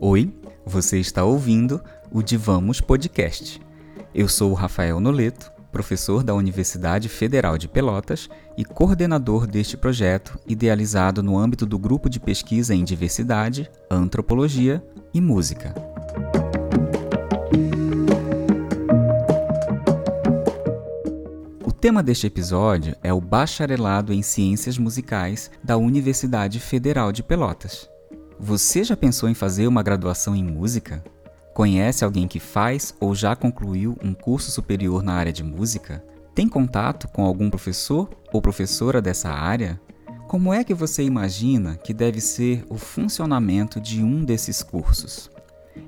Oi, você está ouvindo o Divamos Podcast. Eu sou o Rafael Noleto, professor da Universidade Federal de Pelotas e coordenador deste projeto, idealizado no âmbito do grupo de pesquisa em diversidade, antropologia e música. Tema deste episódio é o Bacharelado em Ciências Musicais da Universidade Federal de Pelotas. Você já pensou em fazer uma graduação em música? Conhece alguém que faz ou já concluiu um curso superior na área de música? Tem contato com algum professor ou professora dessa área? Como é que você imagina que deve ser o funcionamento de um desses cursos?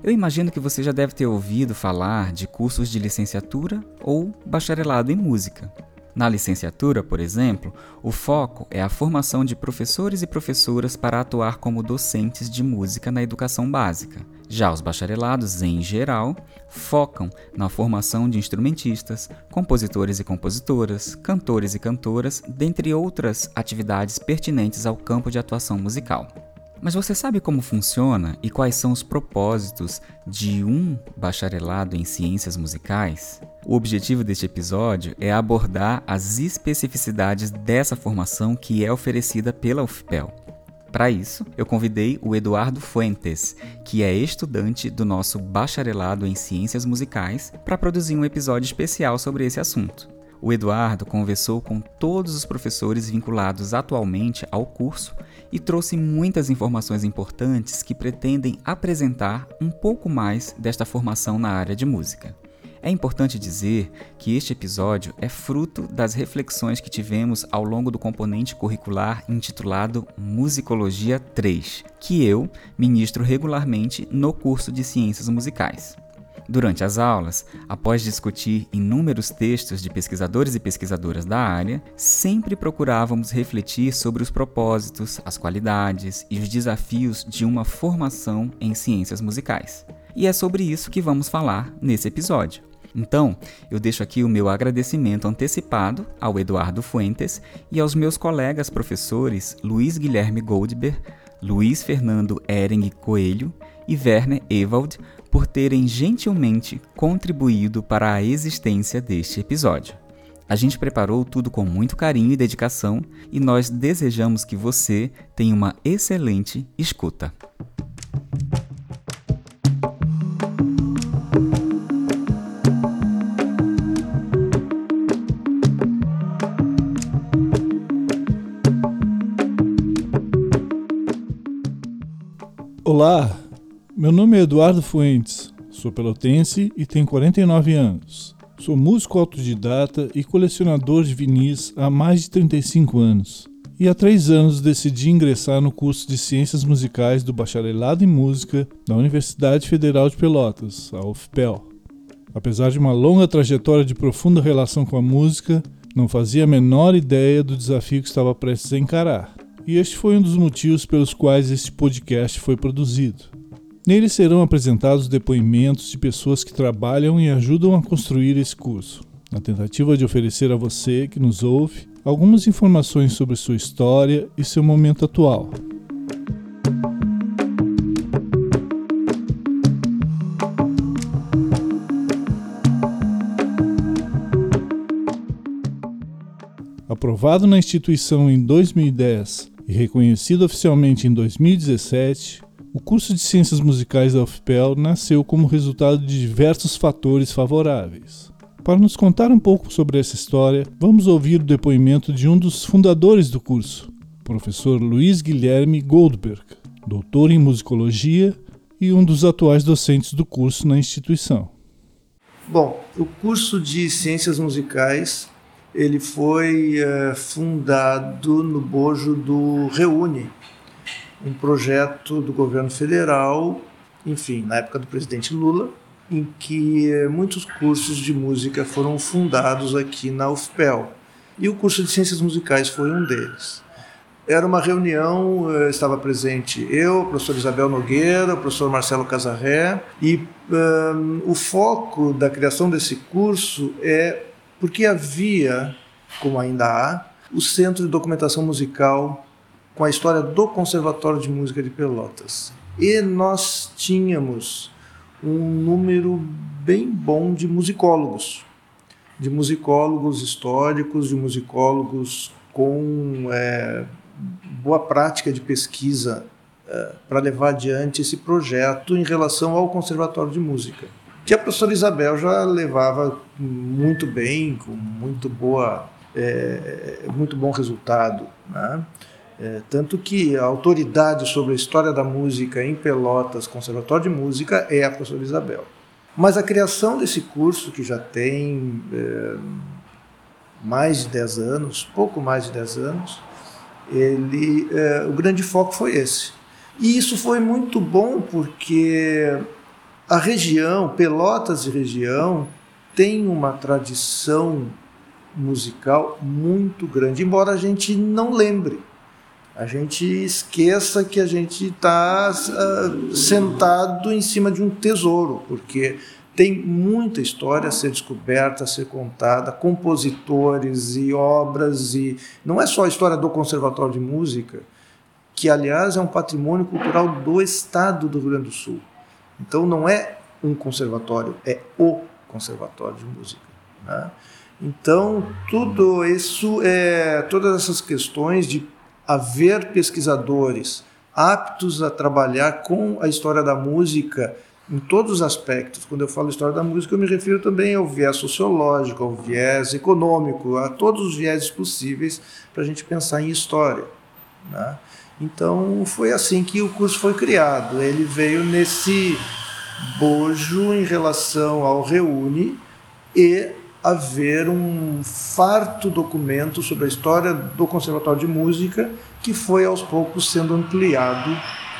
Eu imagino que você já deve ter ouvido falar de cursos de licenciatura ou bacharelado em música. Na licenciatura, por exemplo, o foco é a formação de professores e professoras para atuar como docentes de música na educação básica. Já os bacharelados, em geral, focam na formação de instrumentistas, compositores e compositoras, cantores e cantoras, dentre outras atividades pertinentes ao campo de atuação musical. Mas você sabe como funciona e quais são os propósitos de um bacharelado em ciências musicais? O objetivo deste episódio é abordar as especificidades dessa formação que é oferecida pela UFPEL. Para isso, eu convidei o Eduardo Fuentes, que é estudante do nosso bacharelado em ciências musicais, para produzir um episódio especial sobre esse assunto. O Eduardo conversou com todos os professores vinculados atualmente ao curso e trouxe muitas informações importantes que pretendem apresentar um pouco mais desta formação na área de música. É importante dizer que este episódio é fruto das reflexões que tivemos ao longo do componente curricular intitulado Musicologia 3, que eu ministro regularmente no curso de Ciências Musicais. Durante as aulas, após discutir inúmeros textos de pesquisadores e pesquisadoras da área, sempre procurávamos refletir sobre os propósitos, as qualidades e os desafios de uma formação em ciências musicais. E é sobre isso que vamos falar nesse episódio. Então, eu deixo aqui o meu agradecimento antecipado ao Eduardo Fuentes e aos meus colegas professores Luiz Guilherme Goldberg, Luiz Fernando Ering Coelho e Werner Ewald por terem gentilmente contribuído para a existência deste episódio. A gente preparou tudo com muito carinho e dedicação e nós desejamos que você tenha uma excelente escuta. Nome é Eduardo Fuentes, sou pelotense e tenho 49 anos. Sou músico autodidata e colecionador de vinis há mais de 35 anos. E há três anos decidi ingressar no curso de Ciências Musicais do Bacharelado em Música da Universidade Federal de Pelotas, a UFPEL. Apesar de uma longa trajetória de profunda relação com a música, não fazia a menor ideia do desafio que estava prestes a encarar. E este foi um dos motivos pelos quais este podcast foi produzido. Nele serão apresentados depoimentos de pessoas que trabalham e ajudam a construir esse curso, na tentativa de oferecer a você que nos ouve algumas informações sobre sua história e seu momento atual. Aprovado na instituição em 2010 e reconhecido oficialmente em 2017, o curso de Ciências Musicais da UFPEL nasceu como resultado de diversos fatores favoráveis. Para nos contar um pouco sobre essa história, vamos ouvir o depoimento de um dos fundadores do curso, professor Luiz Guilherme Goldberg, doutor em musicologia e um dos atuais docentes do curso na instituição. Bom, o curso de Ciências Musicais ele foi é, fundado no bojo do Reúne, um projeto do governo federal, enfim, na época do presidente Lula, em que muitos cursos de música foram fundados aqui na UFPEL. E o curso de Ciências Musicais foi um deles. Era uma reunião, é, estava presente eu, o professor Isabel Nogueira, o professor Marcelo Casarré, e um, o foco da criação desse curso é porque havia, como ainda há, o Centro de Documentação Musical com a história do Conservatório de Música de Pelotas. E nós tínhamos um número bem bom de musicólogos, de musicólogos históricos, de musicólogos com é, boa prática de pesquisa é, para levar adiante esse projeto em relação ao Conservatório de Música, que a professora Isabel já levava muito bem, com muito boa, é, muito bom resultado, né? É, tanto que a autoridade sobre a história da música em Pelotas, Conservatório de Música, é a professora Isabel. Mas a criação desse curso, que já tem é, mais de 10 anos, pouco mais de 10 anos, ele, é, o grande foco foi esse. E isso foi muito bom porque a região, Pelotas e região, tem uma tradição musical muito grande, embora a gente não lembre a gente esqueça que a gente está uh, ah, sentado em cima de um tesouro, porque tem muita história a ser descoberta, a ser contada, compositores e obras, e não é só a história do Conservatório de Música, que, aliás, é um patrimônio cultural do Estado do Rio Grande do Sul. Então, não é um conservatório, é o Conservatório de Música. Né? Então, tudo isso, é, todas essas questões de haver pesquisadores aptos a trabalhar com a história da música em todos os aspectos. Quando eu falo história da música, eu me refiro também ao viés sociológico, ao viés econômico, a todos os viéses possíveis para a gente pensar em história. Né? Então, foi assim que o curso foi criado. Ele veio nesse bojo em relação ao Reúne e haver um farto documento sobre a história do Conservatório de Música que foi aos poucos sendo ampliado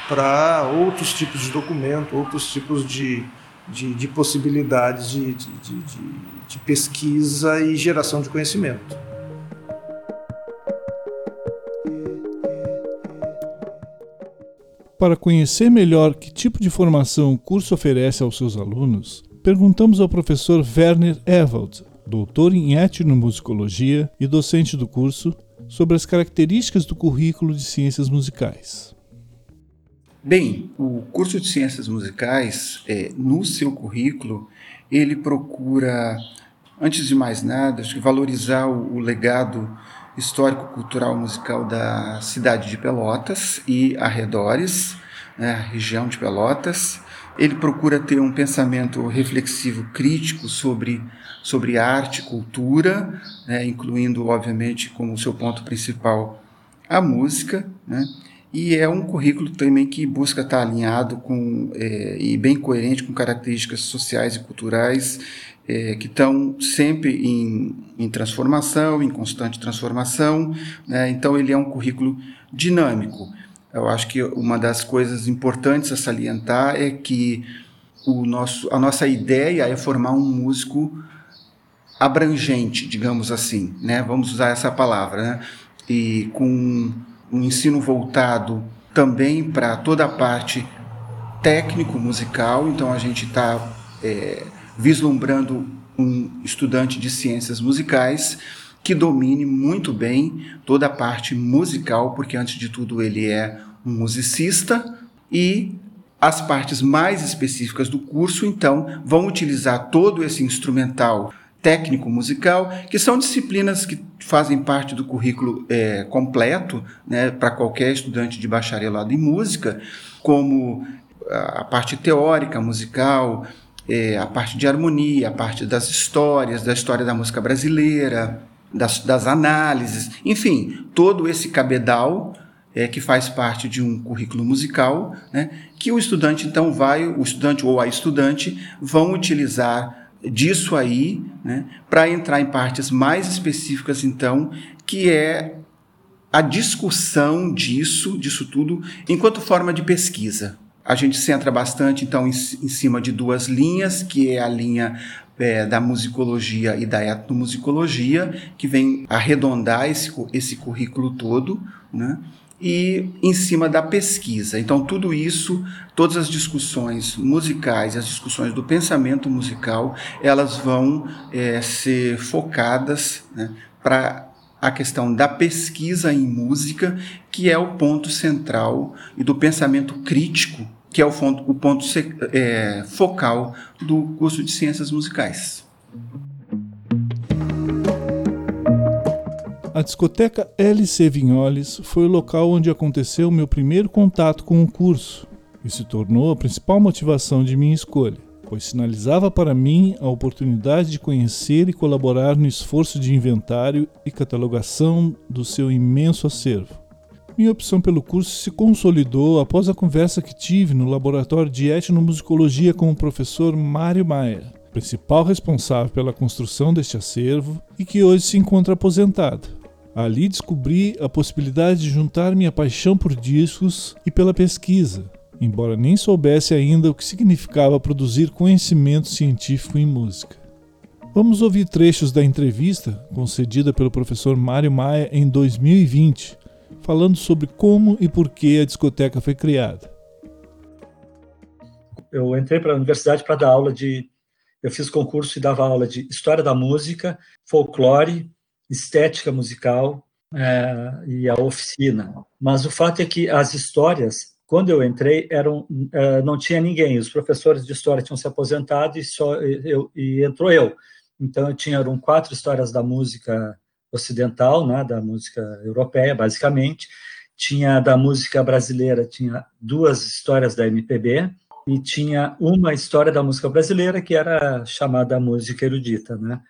para outros tipos de documento, outros tipos de, de, de possibilidades de, de, de pesquisa e geração de conhecimento. Para conhecer melhor que tipo de formação o curso oferece aos seus alunos, perguntamos ao professor Werner Ewald, doutor em etnomusicologia e docente do curso, sobre as características do currículo de ciências musicais. Bem, o curso de ciências musicais, é, no seu currículo, ele procura, antes de mais nada, valorizar o, o legado histórico-cultural musical da cidade de Pelotas e arredores, né, região de Pelotas, ele procura ter um pensamento reflexivo crítico sobre, sobre arte cultura, né, incluindo, obviamente, como seu ponto principal a música, né, e é um currículo também que busca estar alinhado com é, e bem coerente com características sociais e culturais é, que estão sempre em, em, transformação, em constante transformação. Né? Então, ele é um currículo dinâmico. Eu acho que uma das coisas importantes a salientar é que o nosso, a nossa ideia é formar um músico abrangente, digamos assim, né? Vamos usar essa palavra, né? E com um ensino voltado também para toda a parte técnico musical. Então a gente está é, vislumbrando um estudante de ciências musicais que domine muito bem toda a parte musical, porque antes de tudo ele é um musicista e as partes mais específicas do curso, então, vão utilizar todo esse instrumental técnico musical, que são disciplinas que fazem parte do currículo é, completo né, para qualquer estudante de bacharelado em música, como a parte teórica musical, é, a parte de harmonia, a parte das histórias, da história da música brasileira, das, das análises, enfim, todo esse cabedal é, que faz parte de um currículo musical, né, que o estudante então vai, o estudante ou a estudante vão utilizar disso aí, né, para entrar em partes mais específicas então, que é a discussão disso, disso tudo, enquanto forma de pesquisa. A gente centra bastante então em, em cima de duas linhas, que é a linha é, da musicologia e da etnomusicologia, que vem arredondar esse, esse currículo todo, né? E em cima da pesquisa. Então, tudo isso, todas as discussões musicais, as discussões do pensamento musical, elas vão é, ser focadas né, para a questão da pesquisa em música, que é o ponto central, e do pensamento crítico, que é o, ponto, o ponto é, focal do curso de Ciências Musicais. A discoteca LC Vinholes foi o local onde aconteceu meu primeiro contato com o curso e se tornou a principal motivação de minha escolha, pois sinalizava para mim a oportunidade de conhecer e colaborar no esforço de inventário e catalogação do seu imenso acervo. Minha opção pelo curso se consolidou após a conversa que tive no laboratório de etnomusicologia com o professor Mário Maia, principal responsável pela construção deste acervo e que hoje se encontra aposentado. Ali descobri a possibilidade de juntar minha paixão por discos e pela pesquisa, embora nem soubesse ainda o que significava produzir conhecimento científico em música. Vamos ouvir trechos da entrevista concedida pelo professor Mário Maia em 2020, falando sobre como e por que a discoteca foi criada. Eu entrei para a universidade para dar aula de. Eu fiz concurso e dava aula de História da Música, Folclore, estética musical é, e a oficina. Mas o fato é que as histórias, quando eu entrei, eram é, não tinha ninguém. Os professores de história tinham se aposentado e só eu e entrou eu. Então eu tinha eram quatro histórias da música ocidental, né, da música europeia, basicamente. Tinha da música brasileira, tinha duas histórias da MPB e tinha uma história da música brasileira que era chamada música erudita, né?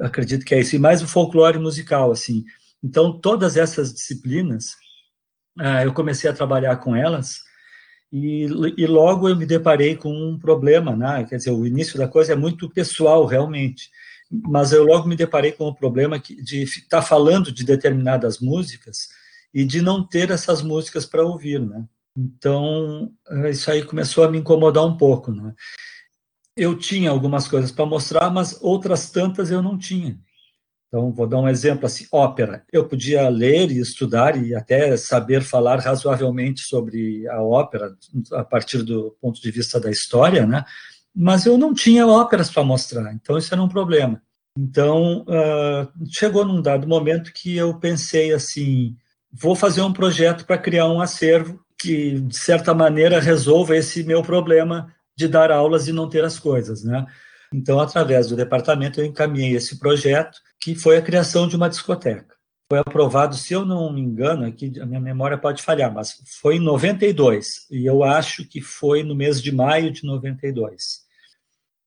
Acredito que é isso, e mais o folclore musical, assim. Então, todas essas disciplinas, ah, eu comecei a trabalhar com elas, e, e, logo eu me deparei com um problema, né? quer dizer, o início da coisa é muito pessoal, realmente, mas eu logo me deparei com o problema de estar falando de determinadas músicas e de não ter essas músicas para ouvir, né? Então, isso aí começou a me incomodar um pouco, né? Eu tinha algumas coisas para mostrar, mas outras tantas eu não tinha. Então, vou dar um exemplo assim: ópera. Eu podia ler e estudar e até saber falar razoavelmente sobre a ópera a partir do ponto de vista da história, né? Mas eu não tinha óperas para mostrar, então isso era um problema. Então, uh, chegou num dado momento que eu pensei assim: vou fazer um projeto para criar um acervo que, de certa maneira, resolva esse meu problema de dar aulas e não ter as coisas, né? Então, através do departamento, eu encaminhei esse projeto, que foi a criação de uma discoteca. Foi aprovado, se eu não me engano, aqui a minha memória pode falhar, mas foi em 92, e eu acho que foi no mês de maio de 92.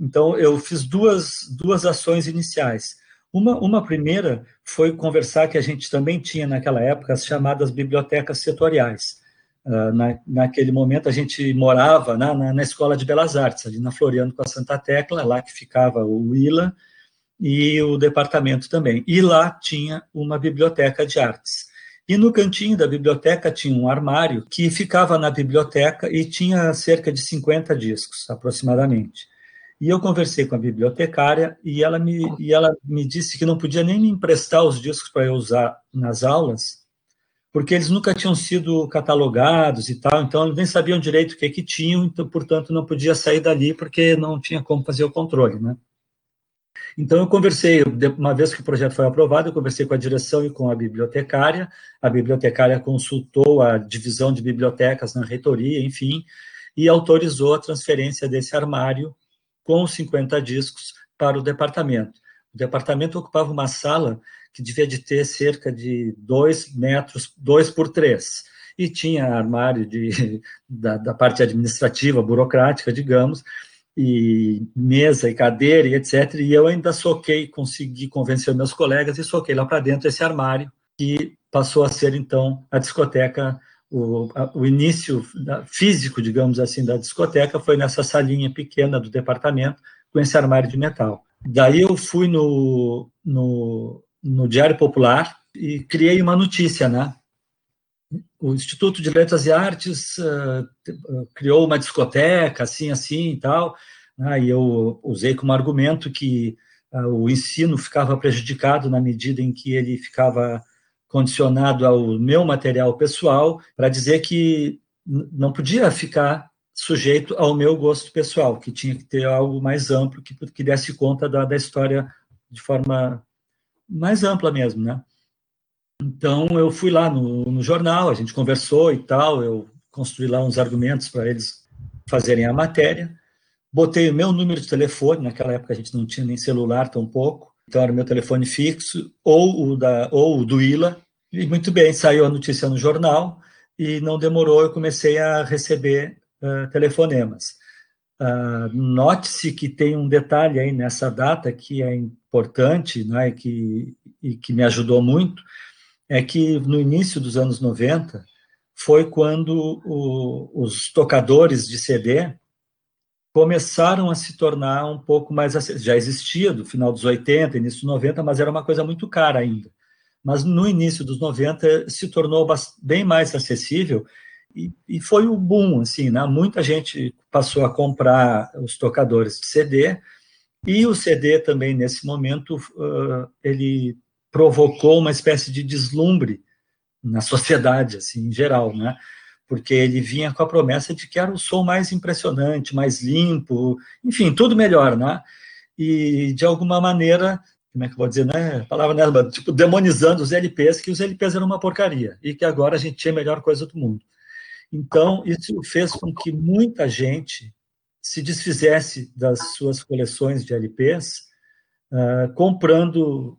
Então, eu fiz duas, duas ações iniciais. Uma, uma primeira foi conversar que a gente também tinha naquela época as chamadas bibliotecas setoriais. Uh, na, naquele momento a gente morava na, na, na, Escola de Belas Artes, ali na Floriano com a Santa Tecla, lá que ficava o ILA e o departamento também. E lá tinha uma biblioteca de artes. E no cantinho da biblioteca tinha um armário que ficava na biblioteca e tinha cerca de 50 discos, aproximadamente. E eu conversei com a bibliotecária e ela me, e ela me disse que não podia nem me emprestar os discos para eu usar nas aulas, porque eles nunca tinham sido catalogados e tal, então eles nem sabiam direito o que que tinham, então, portanto, não podia sair dali porque não tinha como fazer o controle, né? Então eu conversei, uma vez que o projeto foi aprovado, eu conversei com a direção e com a bibliotecária, a bibliotecária consultou a divisão de bibliotecas na reitoria, enfim, e autorizou a transferência desse armário com os 50 discos para o departamento. O departamento ocupava uma sala que devia de ter cerca de dois metros, dois por três, e tinha armário de, da, da parte administrativa, burocrática, digamos, e mesa e cadeira e etc. E eu ainda soquei, consegui convencer meus colegas e soquei lá para dentro esse armário, que passou a ser então a discoteca. O, o início físico, digamos assim, da discoteca foi nessa salinha pequena do departamento com esse armário de metal. Daí eu fui no, no, no Diário Popular e criei uma notícia, né? O Instituto de Letras e Artes uh, criou uma discoteca, assim, assim e tal, né? e eu usei como argumento que uh, o ensino ficava prejudicado na medida em que ele ficava condicionado ao meu material pessoal, para dizer que não podia ficar sujeito ao meu gosto pessoal, que tinha que ter algo mais amplo que, que desse conta da, da história de forma mais ampla mesmo, né? Então eu fui lá no, no jornal, a gente conversou e tal, eu construí lá uns argumentos para eles fazerem a matéria. Botei o meu número de telefone, naquela época a gente não tinha nem celular tão pouco, então era o meu telefone fixo, ou o, da, ou o do ILA, e muito bem, saiu a notícia no jornal, e não demorou, eu comecei a receber uh, telefonemas. Uh, Note-se que tem um detalhe aí nessa data que é importante né, e, que, e que me ajudou muito, é que no início dos anos 90 foi quando o, os tocadores de CD começaram a se tornar um pouco mais já existia do final dos 80, início dos 90, mas era uma coisa muito cara ainda. Mas no início dos 90 se tornou bem mais acessível e, e, foi o boom, assim, né? Muita gente passou a comprar os tocadores de CD e o CD também nesse momento uh, ele provocou uma espécie de deslumbre na sociedade, assim, em geral, né? Porque ele vinha com a promessa de que era o som mais impressionante, mais limpo, enfim, tudo melhor, né? E de alguma maneira como é que eu vou dizer, né? A palavra né, tipo, demonizando os LPs, que os LPs eram uma porcaria e que agora a gente tinha a melhor coisa do mundo. Então, isso fez com que muita gente se desfizesse das suas coleções de LPs, uh, comprando.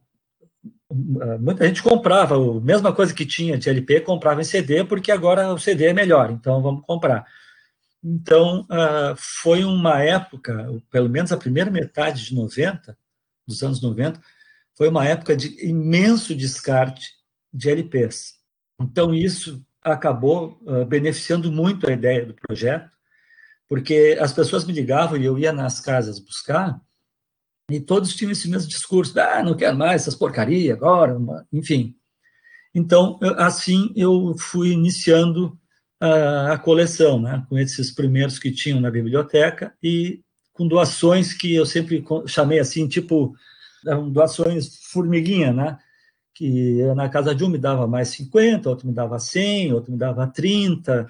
Uh, muita gente comprava a mesma coisa que tinha de LP, comprava em CD, porque agora o CD é melhor, então vamos comprar. Então, uh, foi uma época, pelo menos a primeira metade de 90, dos anos 90, foi uma época de imenso descarte de LPs. Então, isso acabou uh, beneficiando muito a ideia do projeto, porque as pessoas me ligavam e eu ia nas casas buscar, e todos tinham esse mesmo discurso: ah, não quero mais essas porcarias agora, enfim. Então, assim, eu fui iniciando a, a coleção, né, com esses primeiros que tinham na biblioteca e com doações que eu sempre chamei assim, tipo, doações formiguinha, né? Que na casa de um me dava mais 50, outro me dava 100, outro me dava 30,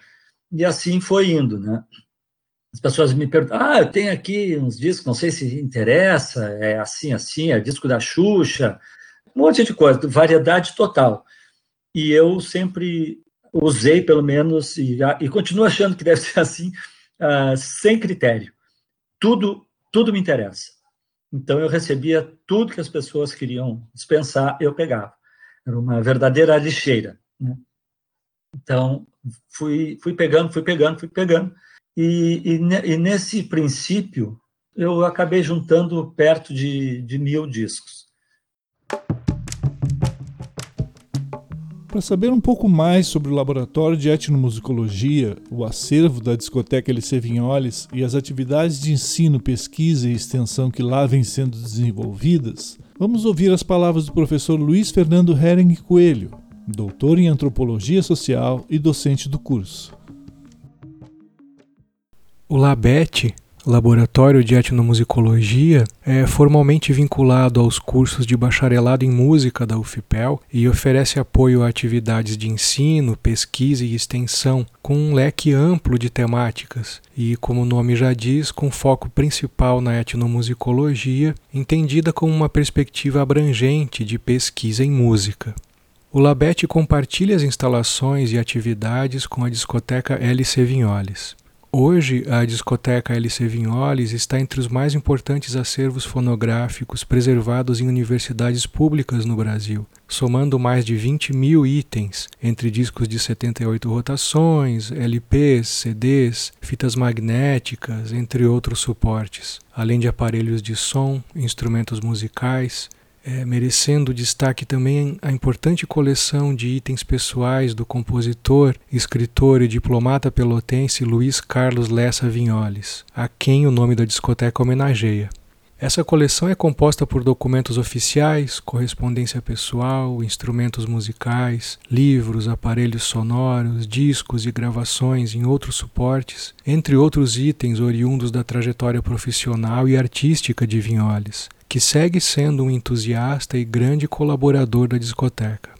e assim foi indo, né? As pessoas me perguntam, ah, eu tenho aqui uns discos, não sei se interessa, é assim, assim, é disco da Xuxa, um monte de coisa, variedade total. E eu sempre usei, pelo menos, e, e continuo achando que deve ser assim, uh, sem critério. Tudo, tudo me interessa. Então eu recebia tudo que as pessoas queriam dispensar, eu pegava. Era uma verdadeira lixeira. Né? Então fui, fui pegando, fui pegando, fui pegando. E, e, e nesse princípio eu acabei juntando perto de, de mil discos. Para saber um pouco mais sobre o Laboratório de Etnomusicologia, o acervo da discoteca LC Vinholes e as atividades de ensino, pesquisa e extensão que lá vêm sendo desenvolvidas, vamos ouvir as palavras do professor Luiz Fernando Hering Coelho, doutor em antropologia social e docente do curso. O LABET Laboratório de Etnomusicologia é formalmente vinculado aos cursos de bacharelado em música da UFPEL e oferece apoio a atividades de ensino, pesquisa e extensão com um leque amplo de temáticas e, como o nome já diz, com foco principal na etnomusicologia, entendida como uma perspectiva abrangente de pesquisa em música. O Labete compartilha as instalações e atividades com a discoteca LC Vinholes. Hoje, a discoteca LC Vinholes está entre os mais importantes acervos fonográficos preservados em universidades públicas no Brasil, somando mais de 20 mil itens, entre discos de 78 rotações, LPs, CDs, fitas magnéticas, entre outros suportes, além de aparelhos de som, instrumentos musicais, é, merecendo destaque também a importante coleção de itens pessoais do compositor, escritor e diplomata pelotense Luiz Carlos Lessa Vinholes, a quem o nome da discoteca homenageia. Essa coleção é composta por documentos oficiais, correspondência pessoal, instrumentos musicais, livros, aparelhos sonoros, discos e gravações em outros suportes, entre outros itens oriundos da trajetória profissional e artística de Vinholes, que segue sendo um entusiasta e grande colaborador da discoteca.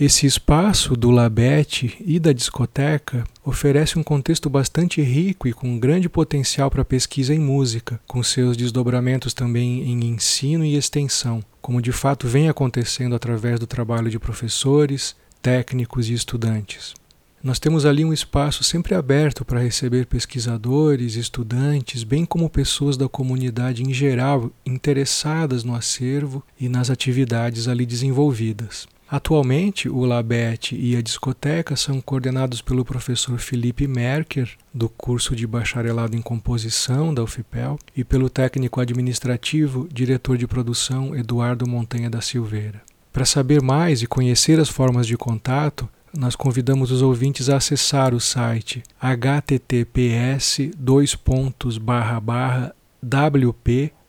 Esse espaço do Labete e da discoteca oferece um contexto bastante rico e com grande potencial para pesquisa em música, com seus desdobramentos também em ensino e extensão, como de fato vem acontecendo através do trabalho de professores, técnicos e estudantes. Nós temos ali um espaço sempre aberto para receber pesquisadores, estudantes, bem como pessoas da comunidade em geral interessadas no acervo e nas atividades ali desenvolvidas. Atualmente, o Labete e a discoteca são coordenados pelo professor Felipe Merker, do curso de bacharelado em composição da UFPEL, e pelo técnico administrativo, diretor de produção Eduardo Montanha da Silveira. Para saber mais e conhecer as formas de contato, nós convidamos os ouvintes a acessar o site https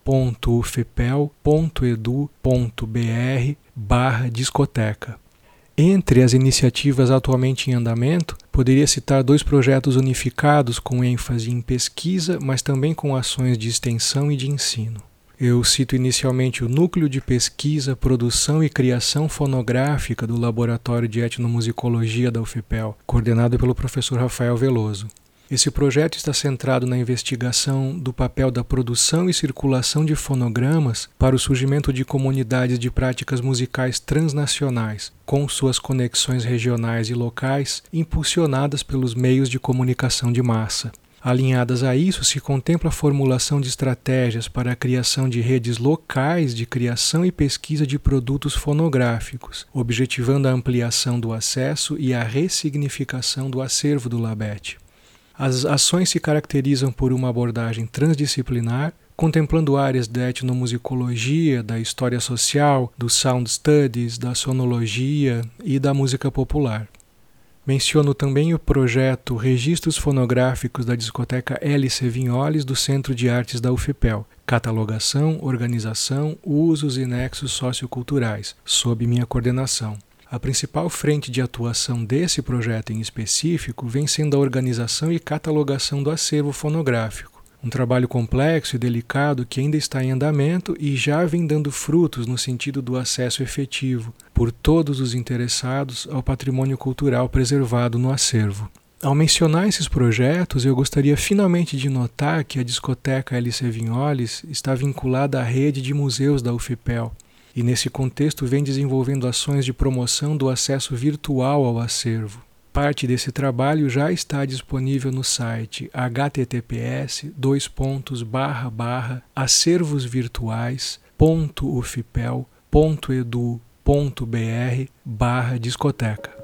wp.ufpel.edu.br barra discoteca. Entre as iniciativas atualmente em andamento, poderia citar dois projetos unificados com ênfase em pesquisa, mas também com ações de extensão e de ensino. Eu cito inicialmente o Núcleo de Pesquisa, Produção e Criação Fonográfica do Laboratório de Etnomusicologia da UFPEL, coordenado pelo professor Rafael Veloso. Esse projeto está centrado na investigação do papel da produção e circulação de fonogramas para o surgimento de comunidades de práticas musicais transnacionais, com suas conexões regionais e locais impulsionadas pelos meios de comunicação de massa. Alinhadas a isso, se contempla a formulação de estratégias para a criação de redes locais de criação e pesquisa de produtos fonográficos, objetivando a ampliação do acesso e a ressignificação do acervo do Labete. As ações se caracterizam por uma abordagem transdisciplinar, contemplando áreas da etnomusicologia, da história social, do sound studies, da sonologia e da música popular. Menciono também o projeto Registros Fonográficos da Discoteca LC Vinholes do Centro de Artes da UFPEL, catalogação, organização, usos e nexos socioculturais, sob minha coordenação. A principal frente de atuação desse projeto em específico vem sendo a organização e catalogação do acervo fonográfico um trabalho complexo e delicado que ainda está em andamento e já vem dando frutos no sentido do acesso efetivo por todos os interessados ao patrimônio cultural preservado no acervo. Ao mencionar esses projetos, eu gostaria finalmente de notar que a discoteca LC Vinholes está vinculada à rede de museus da UFPEL e, nesse contexto, vem desenvolvendo ações de promoção do acesso virtual ao acervo. Parte desse trabalho já está disponível no site https acervosvirtuais.ufpel.edu.br barra discoteca.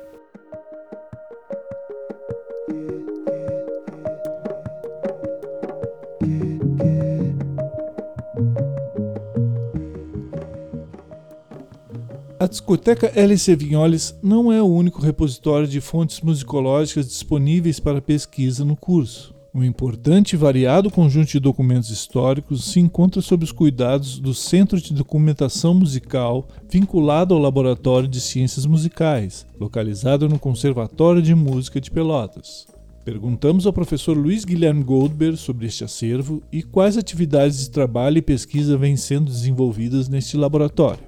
A discoteca LC Vinholes não é o único repositório de fontes musicológicas disponíveis para pesquisa no curso. Um importante e variado conjunto de documentos históricos se encontra sob os cuidados do Centro de Documentação Musical, vinculado ao Laboratório de Ciências Musicais, localizado no Conservatório de Música de Pelotas. Perguntamos ao professor Luiz Guilherme Goldberg sobre este acervo e quais atividades de trabalho e pesquisa vêm sendo desenvolvidas neste laboratório.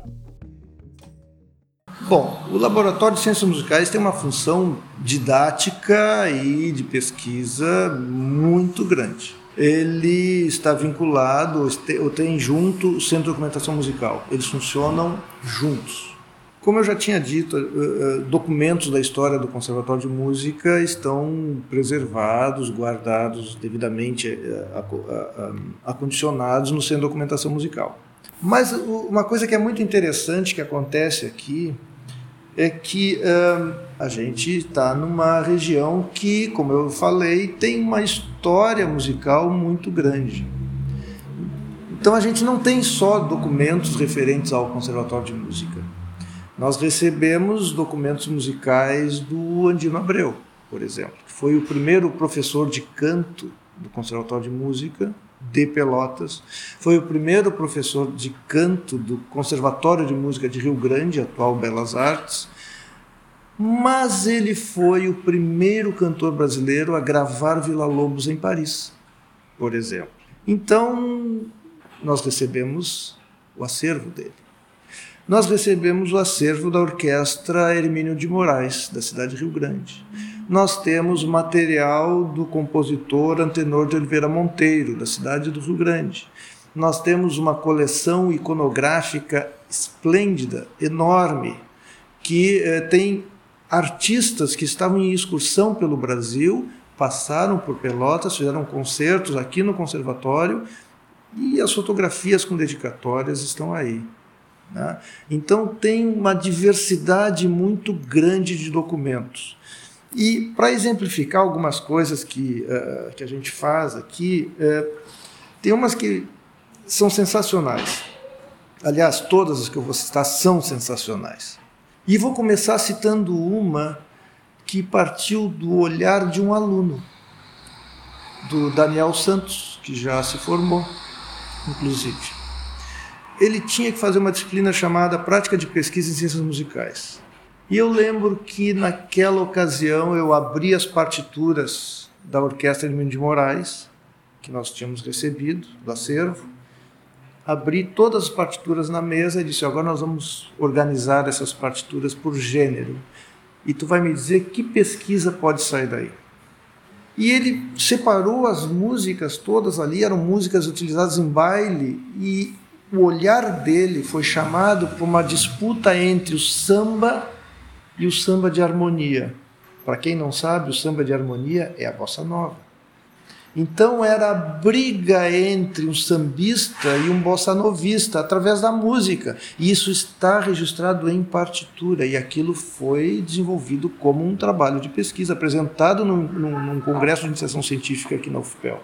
Bom, o Laboratório de Ciências Musicais tem uma função didática e de pesquisa muito grande. Ele está vinculado, ou tem junto o Centro de Documentação Musical. Eles funcionam juntos. Como eu já tinha dito, eh, eh, documentos da história do Conservatório de Música estão preservados, guardados devidamente eh, acondicionados no Centro de Documentação Musical. Mas uma coisa que é muito interessante que acontece aqui é que a gente está numa região que, como eu falei, tem uma história musical muito grande. Então a gente não tem só documentos referentes ao Conservatório de Música. Nós recebemos documentos musicais do Andino Abreu, por exemplo, que foi o primeiro professor de canto do Conservatório de Música de Pelotas. Foi o primeiro professor de canto do Conservatório de Música de Rio Grande, atual Belas Artes. Mas ele foi o primeiro cantor brasileiro a gravar Vila Lobos em Paris, por exemplo. Então, nós recebemos o acervo dele. Nós recebemos o acervo da Orquestra Hermínio de Moraes, da cidade de Rio Grande nós temos material do compositor Antenor de Oliveira Monteiro, da cidade do Rio Grande. Nós temos uma coleção iconográfica esplêndida, enorme, que eh, tem artistas que estavam em excursão pelo Brasil, passaram por Pelotas, fizeram concertos aqui no conservatório e as fotografias com dedicatórias estão aí. Né? Então tem uma diversidade muito grande de documentos. E para exemplificar algumas coisas que, uh, que a gente faz aqui, uh, tem umas que são sensacionais. Aliás, todas as que eu vou citar são sensacionais. E vou começar citando uma que partiu do olhar de um aluno, do Daniel Santos, que já se formou, inclusive. Ele tinha que fazer uma disciplina chamada Prática de Pesquisa em Ciências Musicais. E eu lembro que naquela ocasião eu abri as partituras da Orquestra de de Moraes, que nós tínhamos recebido do acervo, abri todas as partituras na mesa e disse: agora nós vamos organizar essas partituras por gênero. E tu vai me dizer que pesquisa pode sair daí. E ele separou as músicas todas ali, eram músicas utilizadas em baile, e o olhar dele foi chamado por uma disputa entre o samba e o samba de harmonia. Para quem não sabe, o samba de harmonia é a bossa nova. Então era a briga entre um sambista e um bossa novista através da música. E isso está registrado em partitura e aquilo foi desenvolvido como um trabalho de pesquisa apresentado num, num, num congresso de iniciação científica aqui na UFPEL.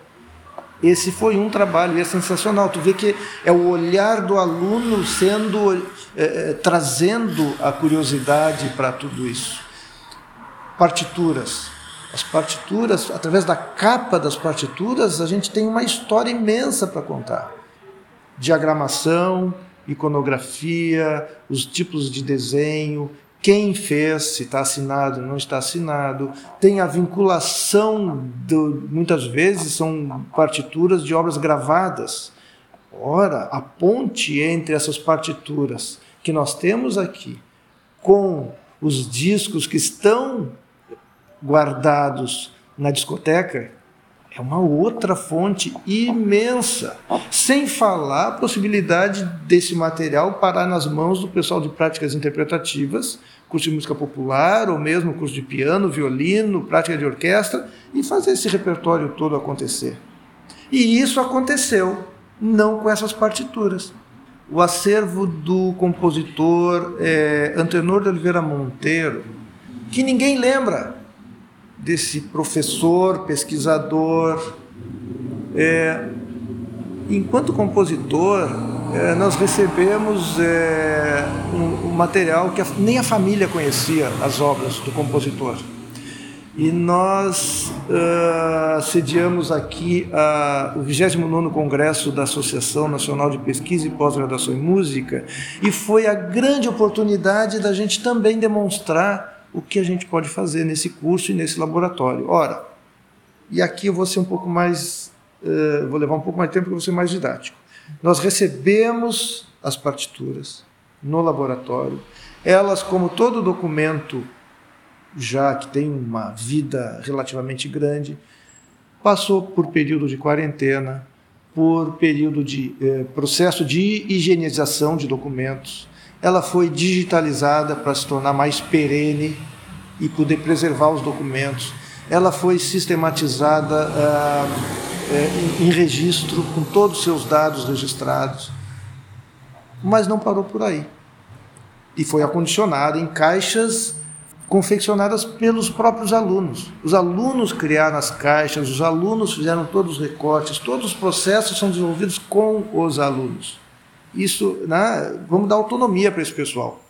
Esse foi um trabalho e é sensacional. Tu vê que é o olhar do aluno sendo é, é, trazendo a curiosidade para tudo isso. Partituras. As partituras, através da capa das partituras, a gente tem uma história imensa para contar. Diagramação, iconografia, os tipos de desenho, quem fez, se está assinado, não está assinado, tem a vinculação, do, muitas vezes são partituras de obras gravadas. Ora, a ponte entre essas partituras que nós temos aqui com os discos que estão guardados na discoteca é uma outra fonte imensa. Sem falar a possibilidade desse material parar nas mãos do pessoal de práticas interpretativas, curso de música popular, ou mesmo curso de piano, violino, prática de orquestra, e fazer esse repertório todo acontecer. E isso aconteceu, não com essas partituras. O acervo do compositor é, Antenor de Oliveira Monteiro, que ninguém lembra, desse professor, pesquisador. É, enquanto compositor, é, nós recebemos é, um, um, material que a, nem a família conhecia as obras do compositor. E nós uh, sediamos aqui a, o 29 Congresso da Associação Nacional de Pesquisa e Pós-Graduação em Música, e foi a grande oportunidade da gente também demonstrar o que a gente pode fazer nesse curso e nesse laboratório. Ora, e aqui eu vou ser um pouco mais, uh, vou levar um pouco mais de tempo para vou ser mais didático. Nós recebemos as partituras no laboratório, elas, como todo documento, já que tem uma vida relativamente grande, passou por período de quarentena, por período de eh, processo de higienização de documentos, ela foi digitalizada para se tornar mais perene e poder preservar os documentos. Ela foi sistematizada uh, em, em registro com todos os seus dados registrados, mas não parou por aí. E foi acondicionada em caixas confeccionadas pelos próprios alunos. Os alunos criaram as caixas, os alunos fizeram todos os recortes, todos os processos são desenvolvidos com os alunos. Isso, né, vamos dar autonomia para esse pessoal.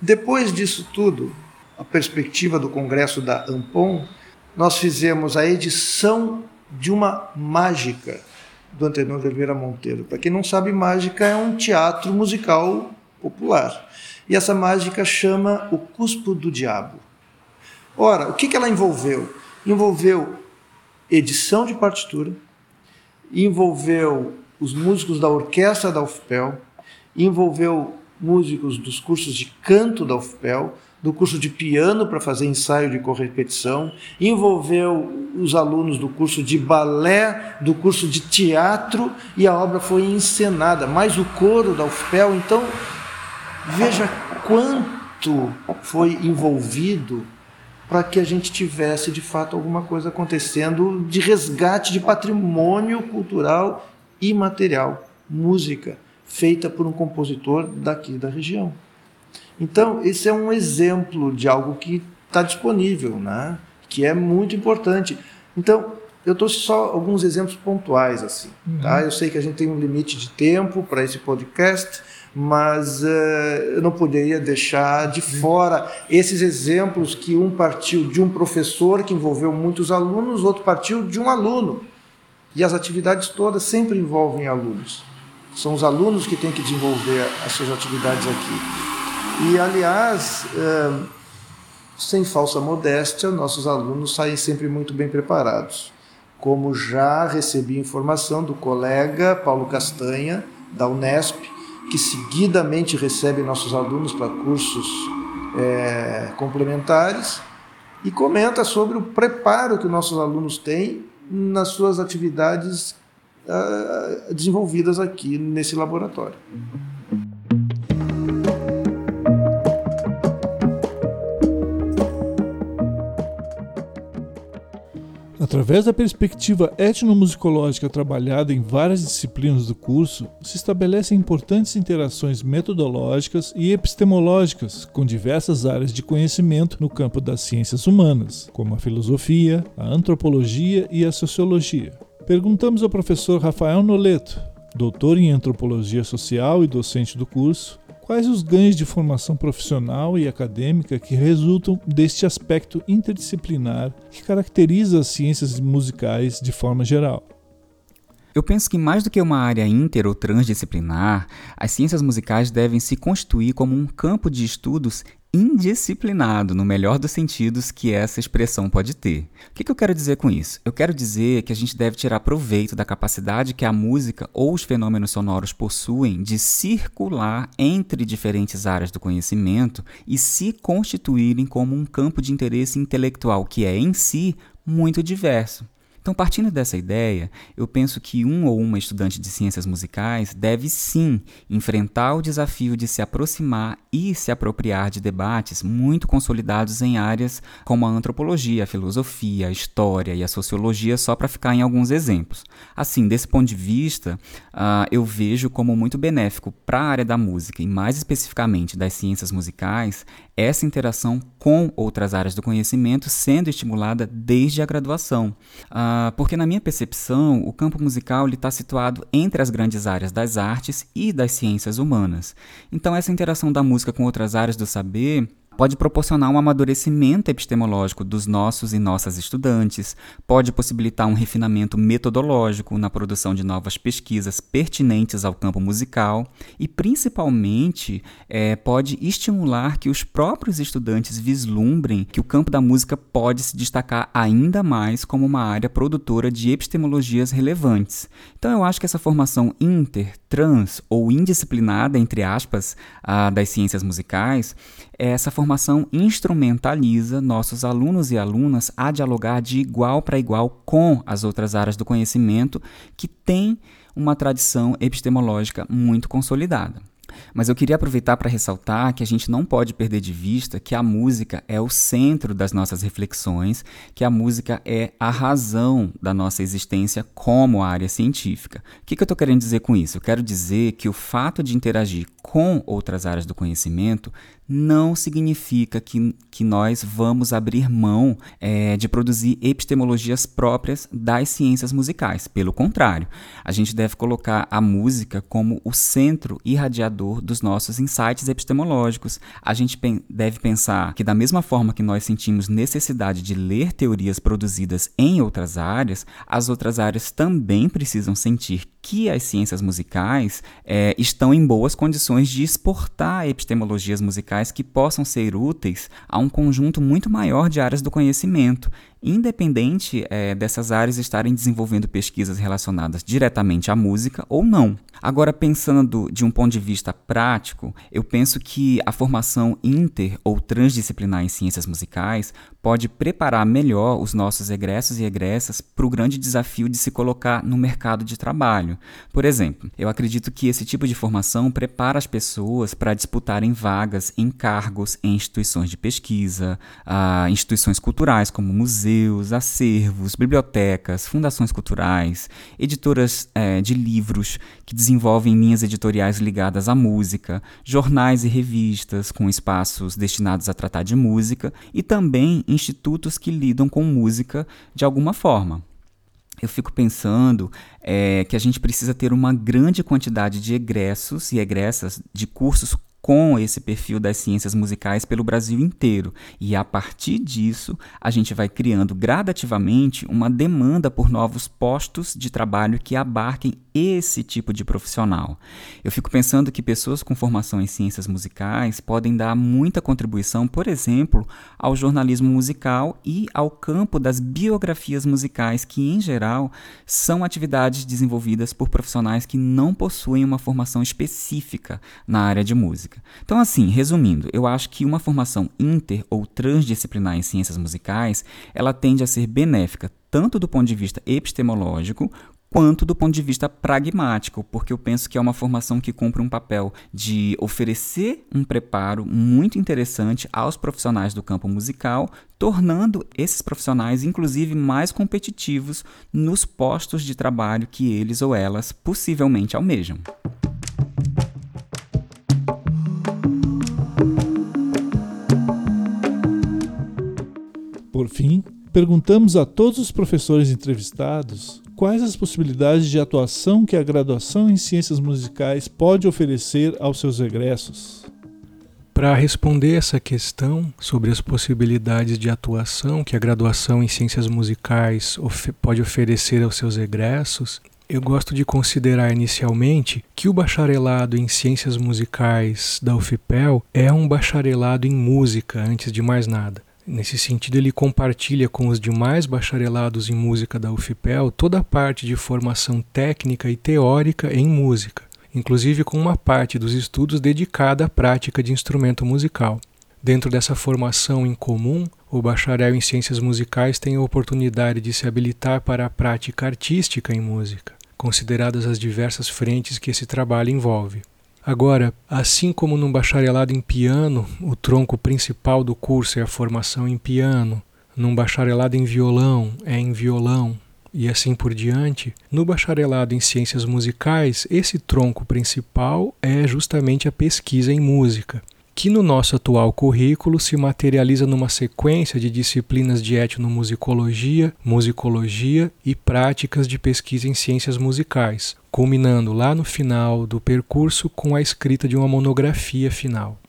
Depois disso tudo, a perspectiva do congresso da Ampon, nós fizemos a edição de uma mágica do Antenor de Oliveira Monteiro. Para quem não sabe, mágica é um teatro musical popular. E essa mágica chama O Cuspo do Diabo. Ora, o que, que ela envolveu? Envolveu edição de partitura, envolveu os músicos da orquestra da UFPEL, envolveu músicos dos cursos de canto da UFPEL, do curso de piano para fazer ensaio de correpetição, envolveu os alunos do curso de balé, do curso de teatro e a obra foi encenada, mais o coro da UFPEL. Então, veja quanto foi envolvido para que a gente tivesse de fato alguma coisa acontecendo de resgate de patrimônio cultural e material, música feita por um compositor daqui da região. Então, esse é um exemplo de algo que está disponível, né? que é muito importante. Então, eu trouxe só alguns exemplos pontuais. assim. Uhum. Tá? Eu sei que a gente tem um limite de tempo para esse podcast, mas uh, eu não poderia deixar de fora esses exemplos que um partiu de um professor que envolveu muitos alunos, outro partiu de um aluno. E as atividades todas sempre envolvem alunos. São os alunos que têm que desenvolver as suas atividades aqui. E, aliás, uh, sem falsa modéstia, nossos alunos saem sempre muito bem preparados. Como já recebi informação do colega Paulo Castanha, da Unesp, que seguidamente recebe nossos alunos para cursos é, complementares e comenta sobre o preparo que nossos alunos têm nas suas atividades uh, desenvolvidas aqui nesse laboratório. Através da perspectiva etnomusicológica trabalhada em várias disciplinas do curso, se estabelecem importantes interações metodológicas e epistemológicas com diversas áreas de conhecimento no campo das ciências humanas, como a filosofia, a antropologia e a sociologia. Perguntamos ao professor Rafael Noleto, doutor em antropologia social e docente do curso, Quais os ganhos de formação profissional e acadêmica que resultam deste aspecto interdisciplinar que caracteriza as ciências musicais de forma geral? Eu penso que mais do que uma área inter ou transdisciplinar, as ciências musicais devem se constituir como um campo de estudos indisciplinado, no melhor dos sentidos que essa expressão pode ter. O que, que, eu quero dizer com isso? Eu quero dizer que a gente deve tirar proveito da capacidade que a música ou os fenômenos sonoros possuem de circular entre diferentes áreas do conhecimento e se constituírem como um campo de interesse intelectual que é, em si, muito diverso. Então, partindo dessa ideia, eu penso que um ou uma estudante de ciências musicais deve sim enfrentar o desafio de se aproximar e se apropriar de debates muito consolidados em áreas como a antropologia, a filosofia, a história e a sociologia, só para ficar em alguns exemplos. Assim, desse ponto de vista, uh, eu vejo como muito benéfico para a área da música e, mais especificamente, das ciências musicais, essa interação com outras áreas do conhecimento sendo estimulada desde a graduação. Uh, porque, na minha percepção, o campo musical está situado entre as grandes áreas das artes e das ciências humanas. Então, essa interação da música com outras áreas do saber pode proporcionar um amadurecimento epistemológico dos nossos e nossas estudantes, pode possibilitar um refinamento metodológico na produção de novas pesquisas pertinentes ao campo musical e, principalmente, é, pode estimular que os próprios estudantes vislumbrem que o campo da música pode se destacar ainda mais como uma área produtora de epistemologias relevantes. Então, eu acho que essa formação inter, trans ou indisciplinada, entre aspas, das ciências musicais, essa formação instrumentaliza nossos alunos e alunas a dialogar de igual para igual com as outras áreas do conhecimento que têm uma tradição epistemológica muito consolidada. Mas eu queria aproveitar para ressaltar que a gente não pode perder de vista que a música é o centro das nossas reflexões, que a música é a razão da nossa existência como área científica. O que, que eu estou querendo dizer com isso? Eu quero dizer que o fato de interagir com outras áreas do conhecimento não significa que, que nós vamos abrir mão é, de produzir epistemologias próprias das ciências musicais. Pelo contrário, a gente deve colocar a música como o centro irradiador dos nossos insights epistemológicos. A gente deve pensar que, da mesma forma que nós sentimos necessidade de ler teorias produzidas em outras áreas, as outras áreas também precisam sentir que as ciências musicais é, estão em boas condições de exportar epistemologias musicais que possam ser úteis a um conjunto muito maior de áreas do conhecimento, independente é, dessas áreas estarem desenvolvendo pesquisas relacionadas diretamente à música ou não. Agora, pensando de um ponto de vista prático, eu penso que a formação inter ou transdisciplinar em ciências musicais pode preparar melhor os nossos egressos e egressas para o grande desafio de se colocar no mercado de trabalho. Por exemplo, eu acredito que esse tipo de formação prepara as pessoas para disputarem vagas em cargos em instituições de pesquisa, uh, instituições culturais como museus, acervos, bibliotecas, fundações culturais, editoras uh, de livros que desenvolvem linhas editoriais ligadas à música, jornais e revistas com espaços destinados a tratar de música e também institutos que lidam com música de alguma forma. Eu fico pensando é, que a gente precisa ter uma grande quantidade de egressos e egressas de cursos com esse perfil das ciências musicais pelo Brasil inteiro. E a partir disso, a gente vai criando gradativamente uma demanda por novos postos de trabalho que abarquem esse tipo de profissional. Eu fico pensando que pessoas com formação em ciências musicais podem dar muita contribuição, por exemplo, ao jornalismo musical e ao campo das biografias musicais, que em geral são atividades desenvolvidas por profissionais que não possuem uma formação específica na área de música. Então, assim, resumindo, eu acho que uma formação inter ou transdisciplinar em ciências musicais, ela tende a ser benéfica tanto do ponto de vista epistemológico quanto do ponto de vista pragmático, porque eu penso que é uma formação que cumpre um papel de oferecer um preparo muito interessante aos profissionais do campo musical, tornando esses profissionais, inclusive, mais competitivos nos postos de trabalho que eles ou elas possivelmente almejam. Perguntamos a todos os professores entrevistados quais as possibilidades de atuação que a graduação em ciências musicais pode oferecer aos seus egressos? Para responder essa questão sobre as possibilidades de atuação que a graduação em ciências musicais pode oferecer aos seus egressos, eu gosto de considerar inicialmente que o bacharelado em ciências musicais da UFPEL é um bacharelado em música, antes de mais nada. Nesse sentido, ele compartilha com os demais bacharelados em música da UFPEL toda a parte de formação técnica e teórica em música, inclusive com uma parte dos estudos dedicada à prática de instrumento musical. Dentro dessa formação em comum, o bacharel em ciências musicais tem a oportunidade de se habilitar para a prática artística em música, consideradas as diversas frentes que esse trabalho envolve. Agora, assim como no bacharelado em piano, o tronco principal do curso é a formação em piano, num bacharelado em violão é em violão, e assim por diante, no bacharelado em ciências musicais, esse tronco principal é justamente a pesquisa em música que no nosso atual currículo se materializa numa sequência de disciplinas de etnomusicologia, musicologia e práticas de pesquisa em ciências musicais, culminando lá no final do percurso com a escrita de uma monografia final.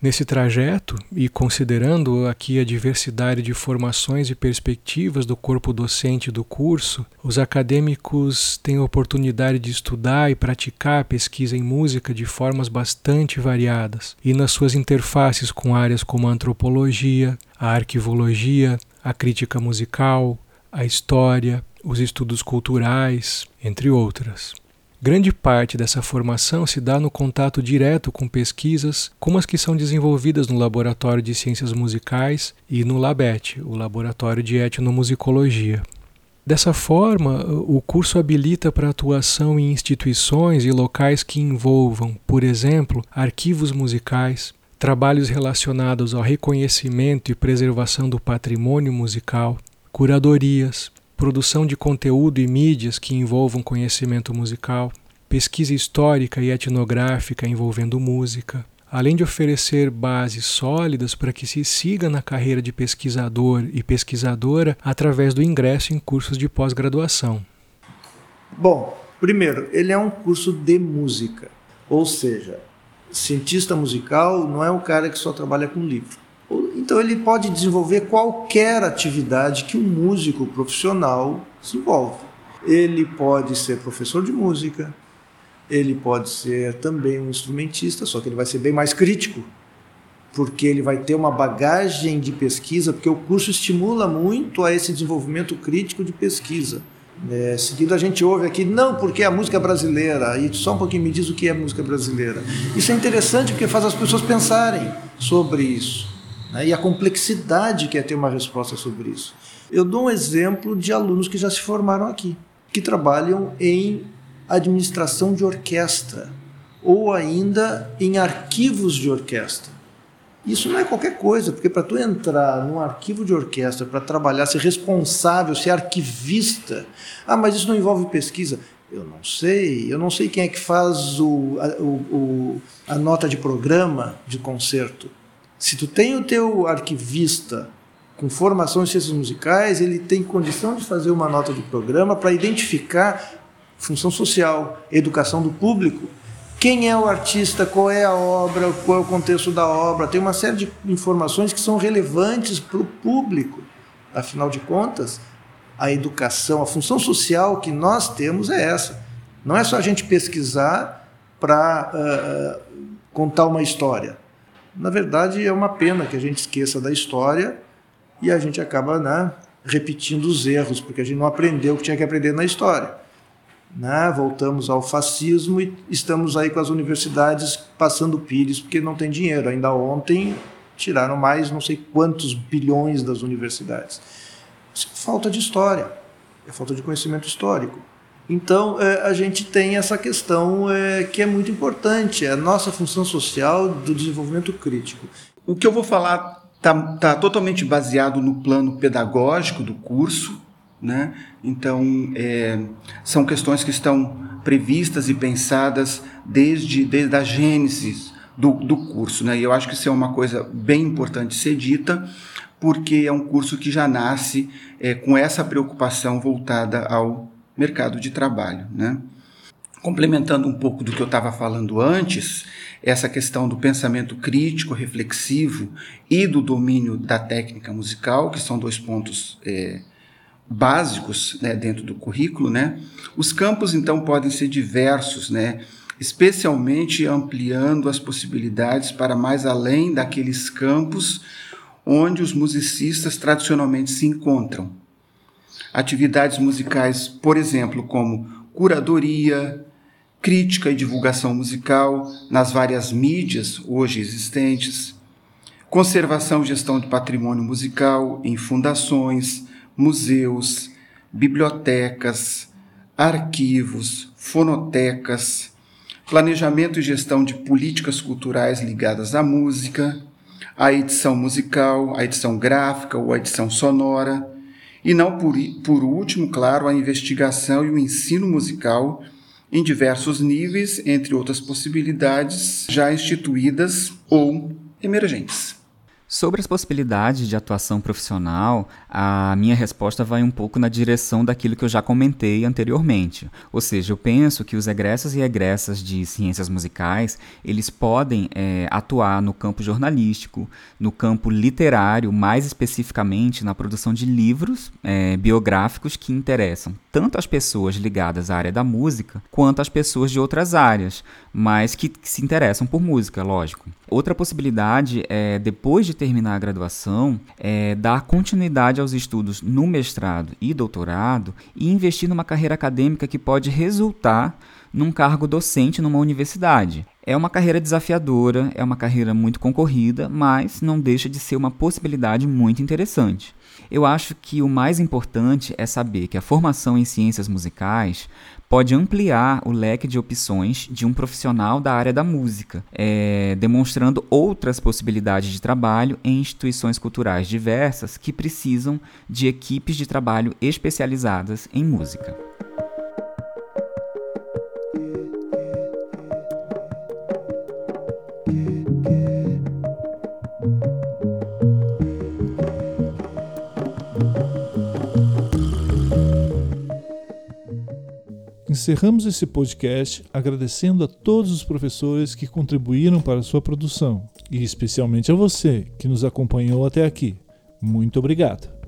Nesse trajeto, e considerando aqui a diversidade de formações e perspectivas do corpo docente do curso, os acadêmicos têm a oportunidade de estudar e praticar a pesquisa em música de formas bastante variadas, e nas suas interfaces com áreas como a antropologia, a arquivologia, a crítica musical, a história, os estudos culturais, entre outras. Grande parte dessa formação se dá no contato direto com pesquisas como as que são desenvolvidas no Laboratório de Ciências Musicais e no LABET, o Laboratório de Etnomusicologia. Dessa forma, o curso habilita para atuação em instituições e locais que envolvam, por exemplo, arquivos musicais, trabalhos relacionados ao reconhecimento e preservação do patrimônio musical, curadorias, produção de conteúdo e mídias que envolvam conhecimento musical, pesquisa histórica e etnográfica envolvendo música, além de oferecer bases sólidas para que se siga na carreira de pesquisador e pesquisadora através do ingresso em cursos de pós-graduação. Bom, primeiro, ele é um curso de música, ou seja, cientista musical não é um cara que só trabalha com livro. Então ele pode desenvolver qualquer atividade que um músico profissional desenvolve. Ele pode ser professor de música, ele pode ser também um instrumentista, só que ele vai ser bem mais crítico, porque ele vai ter uma bagagem de pesquisa, porque o curso estimula muito a esse desenvolvimento crítico de pesquisa. É, seguido a gente ouve aqui, não, porque é a música brasileira, e só um pouquinho me diz o que é música brasileira. Isso é interessante porque faz as pessoas pensarem sobre isso, né, e a complexidade que é ter uma resposta sobre isso. Eu dou um exemplo de alunos que já se formaram aqui, que trabalham em administração de orquestra, ou ainda em arquivos de orquestra. Isso não é qualquer coisa, porque para tu entrar num arquivo de orquestra para trabalhar, ser responsável, ser arquivista, ah, mas isso não envolve pesquisa. Eu não sei, eu não sei quem é que faz o, o, a nota de programa de concerto. Se tu tem o teu arquivista com formação em ciências musicais, ele tem condição de fazer uma nota de programa para identificar função social, educação do público quem é o artista, qual é a obra, qual é o contexto da obra. Tem uma série de informações que são relevantes para o público. Afinal de contas, a educação, a função social que nós temos é essa. Não é só a gente pesquisar para uh, contar uma história. Na verdade, é uma pena que a gente esqueça da história e a gente acaba né, repetindo os erros, porque a gente não aprendeu o que tinha que aprender na história né? voltamos ao fascismo e estamos aí com as universidades passando pires porque não tem dinheiro. Ainda ontem tiraram mais não sei quantos bilhões das universidades. Isso é falta de história, é falta de conhecimento histórico. Então é, a gente tem essa questão é, que é muito importante, é a nossa função social do desenvolvimento crítico. O que eu vou falar está tá totalmente baseado no plano pedagógico do curso, né? Então, é, são questões que estão previstas e pensadas desde, desde a gênese do, do curso. Né? E eu acho que isso é uma coisa bem importante ser dita, porque é um curso que já nasce é, com essa preocupação voltada ao mercado de trabalho. Né? Complementando um pouco do que eu estava falando antes, essa questão do pensamento crítico, reflexivo e do domínio da técnica musical, que são dois pontos é, básicos né, dentro do currículo, né? Os campos então podem ser diversos, né? Especialmente ampliando as possibilidades para mais além daqueles campos onde os musicistas tradicionalmente se encontram. Atividades musicais, por exemplo, como curadoria, crítica e divulgação musical nas várias mídias hoje existentes, conservação e gestão de patrimônio musical em fundações, museus, bibliotecas, arquivos, fonotecas, planejamento e gestão de políticas culturais ligadas à música, à edição musical, à edição gráfica ou à edição sonora, e não por, por último, claro, a investigação e o ensino musical em diversos níveis, entre outras possibilidades já instituídas ou emergentes. Sobre as possibilidades de atuação profissional, a minha resposta vai um pouco na direção daquilo que eu já comentei anteriormente. Ou seja, eu penso que os egressos e egressas de ciências musicais, eles podem é, atuar no campo jornalístico, no campo literário, mais especificamente na produção de livros é, biográficos que interessam tanto as pessoas ligadas à área da música, quanto as pessoas de outras áreas, mas que, que se interessam por música, lógico. Outra possibilidade é, depois de terminar a graduação, é dar continuidade aos estudos no mestrado e doutorado e investir numa carreira acadêmica que pode resultar num cargo docente numa universidade. É uma carreira desafiadora, é uma carreira muito concorrida, mas não deixa de ser uma possibilidade muito interessante. Eu acho que o mais importante é saber que a formação em ciências musicais pode ampliar o leque de opções de um profissional da área da música, é, demonstrando outras possibilidades de trabalho em instituições culturais diversas que precisam de equipes de trabalho especializadas em música. Encerramos esse podcast agradecendo a todos os professores que contribuíram para a sua produção e especialmente a você que nos acompanhou até aqui. Muito obrigado.